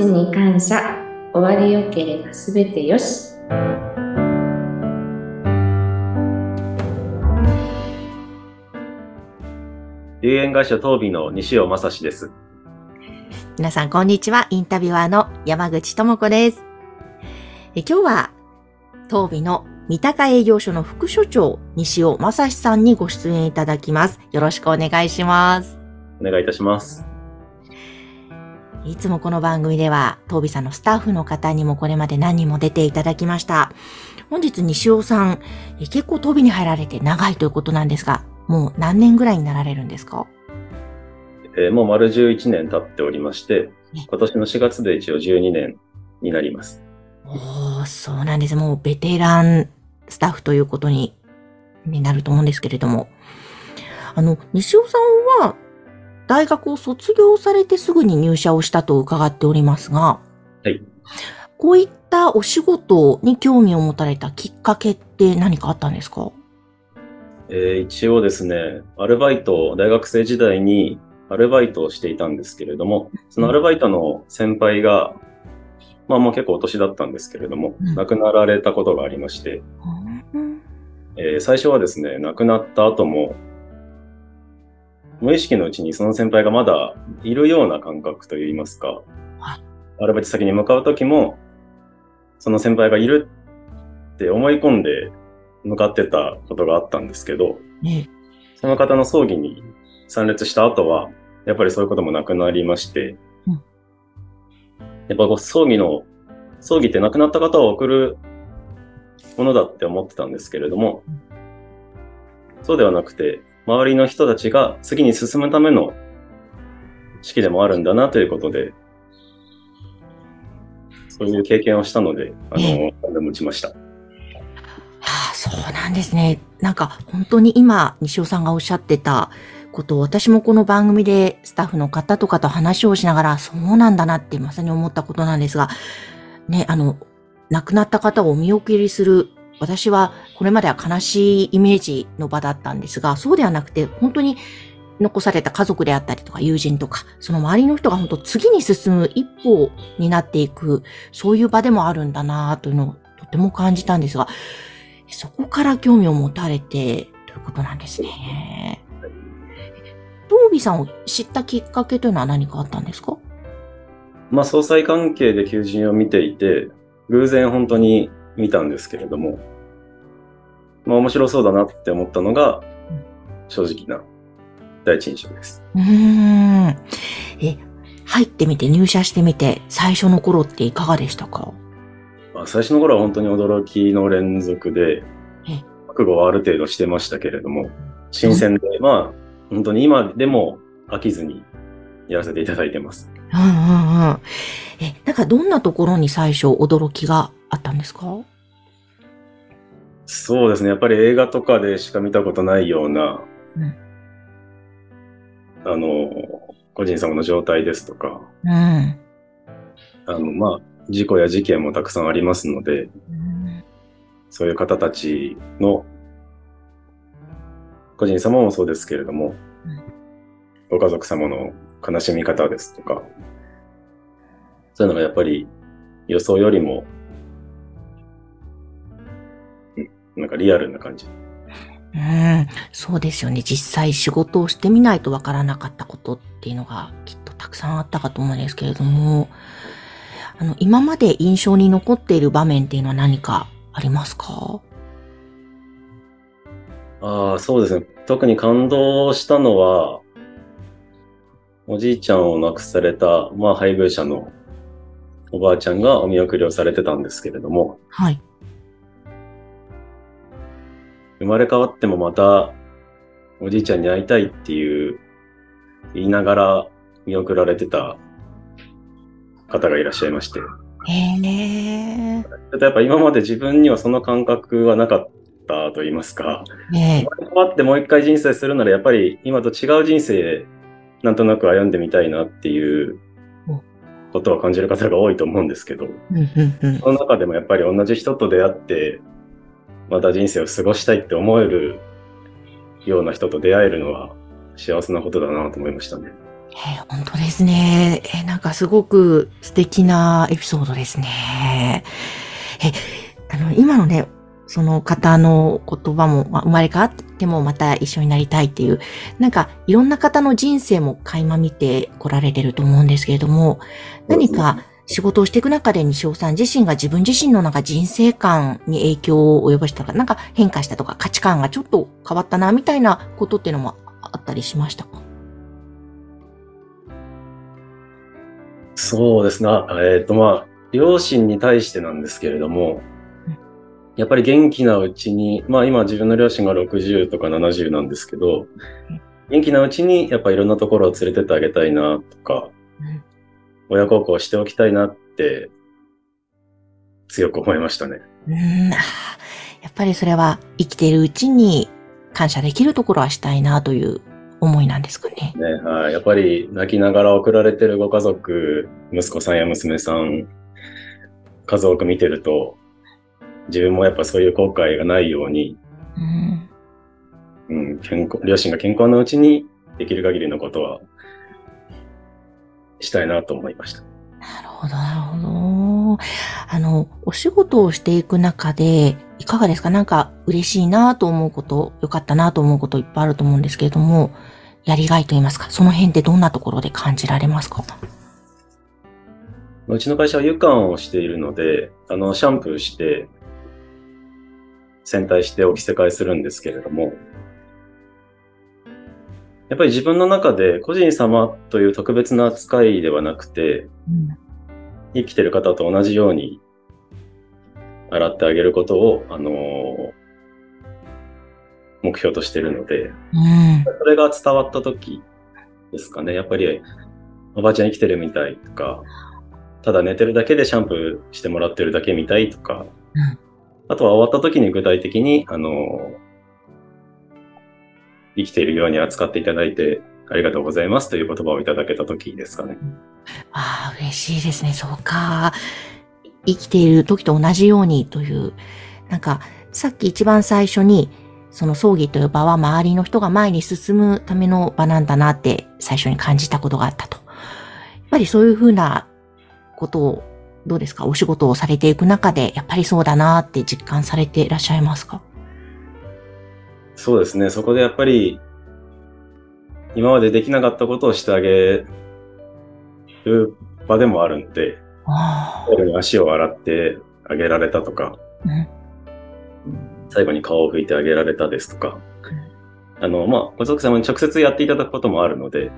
ちに感謝。終わりよければすべてよし。有限会社東美の西尾正史です。皆さん、こんにちは。インタビュアーの山口智子です。え今日は、東美の三鷹営業所の副所長、西尾正史さんにご出演いただきます。よろしくお願いします。お願いいたします。いつもこの番組では、東美さんのスタッフの方にもこれまで何人も出ていただきました。本日、西尾さん、え結構東美に入られて長いということなんですが、もう何年ぐらいになられるんですか？えーもう丸11年経っておりましてね、今年の4月で一応12年になります。おー、そうなんです。もうベテランスタッフということにになると思うんですけれども。あの、西尾さんは大学を卒業されてすぐに入社をしたと伺っておりますが、はい。こういったお仕事に興味を持たれたきっかけって何かあったんですか？えー一応ですね、アルバイト、大学生時代にアルバイトをしていたんですけれども、そのアルバイトの先輩が、まあもう結構お年だったんですけれども、うん。亡くなられたことがありまして、うん。えー最初はですね、亡くなった後も、無意識のうちにその先輩がまだいるような感覚といいますかはい、アルバイト先に向かう時も、その先輩がいるって思い込んで向かってたことがあったんですけど、ねその方の葬儀に参列した後は、やっぱりそういうこともなくなりまして、うん。やっぱこう葬儀の、葬儀って亡くなった方を送るものだって思ってたんですけれども、そうではなくて、周りの人たちが次に進むための式でもあるんだなということで、そういう経験をしたので、あの、何でも打ちました。はあ、そうなんですね。なんか本当に今、西尾さんがおっしゃってたことを私もこの番組でスタッフの方とかと話をしながら、そうなんだなってまさに思ったことなんですが、ね、あの、亡くなった方をお見送りする、私はこれまでは悲しいイメージの場だったんですが、そうではなくて、本当に残された家族であったりとか友人とか、その周りの人が本当次に進む一歩になっていく、そういう場でもあるんだなというのをとても感じたんですが、そこから興味を持たれてということなんですね。東美さんを知ったきっかけというのは何かあったんですか？まあ、総裁関係で求人を見ていて、偶然本当に見たんですけれども、まあ、面白そうだなって思ったのが、正直な第一印象です。うーん。え、入ってみて入社してみて最初の頃っていかがでしたか？まあ、最初の頃は本当に驚きの連続でえ、覚悟はある程度してましたけれども、新鮮で、まあ、本当に今でも飽きずにやらせていただいてます。うんうんうん。え、なんかどんなところに最初驚きがあったんですか？そうですね。やっぱり映画とかでしか見たことないような、うんあの、個人様の状態ですとか、うん。あの、まあ、事故や事件もたくさんありますので、うんそういう方たちの、個人様もそうですけれども、ご家族様の悲しみ方ですとか、そういうのがやっぱり予想よりも、なんかリアルな感じ。うん、そうですよね。実際仕事をしてみないとわからなかったことっていうのがきっとたくさんあったかと思うんですけれども、あの、今まで印象に残っている場面っていうのは何かありますか？ああ、そうですね。特に感動したのは、おじいちゃんを亡くされた、まあ、配偶者のおばあちゃんがお見送りをされてたんですけれども、はい。生まれ変わってもまたおじいちゃんに会いたいっていう言いながら見送られてた方がいらっしゃいまして。へえ。ちょっとやっぱ今まで自分にはその感覚はなかったと言いますか、ね生まれ変わってもう一回人生するならやっぱり今と違う人生なんとなく歩んでみたいなっていうことは感じる方が多いと思うんですけど。その中でもやっぱり同じ人と出会って、また人生を過ごしたいって思えるような人と出会えるのは幸せなことだなと思いましたね。えー、本当ですね。えー、なんかすごく素敵なエピソードですね。え、あの、今のね、その方の言葉も、まあ、生まれ変わってもまた一緒になりたいっていう、なんかいろんな方の人生も垣間見てこられてると思うんですけれども、何か仕事をしていく中で西尾さん自身が自分自身のなんか人生観に影響を及ぼしたか、なんか変化したとか価値観がちょっと変わったな、みたいなことっていうのもあったりしました？かそうですね。えっ、ー、とまあ、両親に対してなんですけれども、やっぱり元気なうちに、まあ今自分の両親が60とか70なんですけど、元気なうちにやっぱいろんなところを連れてってあげたいなとか、親孝行しておきたいなって強く思いましたね。うん、やっぱりそれは生きているうちに感謝できるところはしたいなという思いなんですかね。ねはい。やっぱり泣きながら送られてるご家族、息子さんや娘さん、数多く見てると、自分もやっぱそういう後悔がないように、うん、うん、健康、両親が健康なうちにできる限りのことはしたいなと思いました。なるほど、なるほど。あの、お仕事をしていく中で、いかがですか？なんか嬉しいなと思うこと、良かったなと思うこといっぱいあると思うんですけれども、やりがいと言いますか、その辺ってどんなところで感じられますか？うちの会社は湯管をしているので、あの、シャンプーして、洗体してお着せ替えするんですけれども、やっぱり自分の中で個人様という特別な扱いではなくて、うん、生きてる方と同じように洗ってあげることを、あのー、目標としてるので、うん、それが伝わった時ですかね。やっぱり、おばあちゃん生きてるみたいとか、ただ寝てるだけでシャンプーしてもらってるだけみたいとか、うんあとは終わった時に具体的に、あの、生きているように扱っていただいてありがとうございますという言葉をいただけた時ですかね。ああ、嬉しいですね。そうか。生きている時と同じようにという、なんか、さっき一番最初に、その葬儀という場は周りの人が前に進むための場なんだなって最初に感じたことがあったと。やっぱりそういうふうなことをどうですか？お仕事をされていく中で、やっぱりそうだなって実感されていらっしゃいますか？そうですね。そこでやっぱり、今までできなかったことをしてあげる場でもあるんで、足を洗ってあげられたとか、うん、最後に顔を拭いてあげられたですとか、うん、あの、まあ、ご族様に直接やっていただくこともあるので、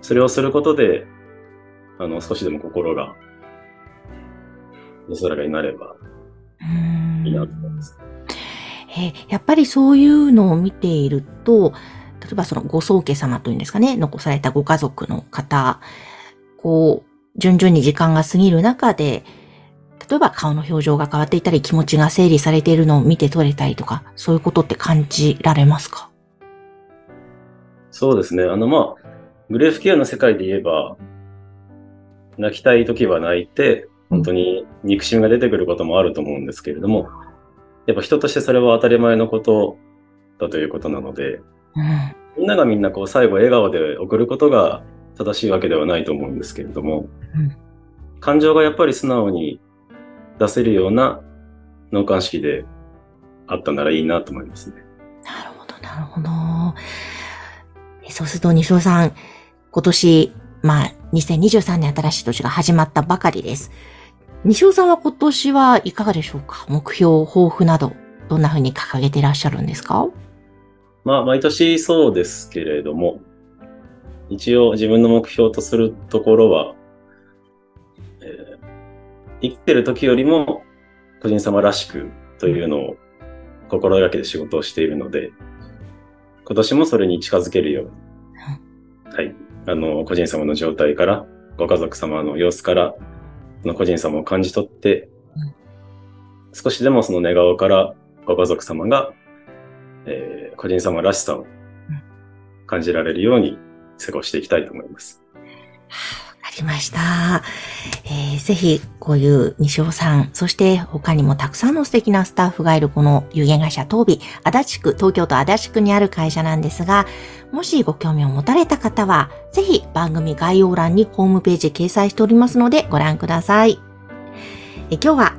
それをすることで、あの、少しでも心が安らかになればいいなと思います。えやっぱりそういうのを見ていると、例えばそのご宗家様というんですかね、残されたご家族の方、こう、順々に時間が過ぎる中で、例えば顔の表情が変わっていたり、気持ちが整理されているのを見て取れたりとか、そういうことって感じられますか？そうですね。あの、まあ、グレーフケアの世界で言えば、泣きたい時は泣いて、本当に憎しみが出てくることもあると思うんですけれども、やっぱ人としてそれは当たり前のことだということなので、うん、みんながみんなこう最後笑顔で送ることが正しいわけではないと思うんですけれども、うん、感情がやっぱり素直に出せるような脳幹式であったならいいなと思いますね。なるほど、なるほど。そうすると、西尾さん、今年、まあ、2023年新しい年が始まったばかりです。西尾さんは今年はいかがでしょうか？目標、抱負など、どんな風に掲げていらっしゃるんですか？まあ、毎年そうですけれども、一応自分の目標とするところは、えー、生きてる時よりも個人様らしくというのを心がけて仕事をしているので、今年もそれに近づけるように、はい、あの、個人様の状態から、ご家族様の様子から、その個人様を感じ取って、少しでもその寝顔からご家族様が、えー、個人様らしさを感じられるように過ごしていきたいと思います。わかりました。えーぜひ、こういう西尾さん、そして他にもたくさんの素敵なスタッフがいるこの有限会社東美、足立区、東京都足立区にある会社なんですが、もしご興味を持たれた方は、ぜひ番組概要欄にホームページ掲載しておりますのでご覧ください。え今日は、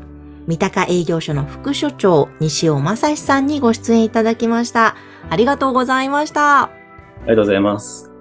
三鷹営業所の副所長、西尾正史さんにご出演いただきました。ありがとうございました。ありがとうございます。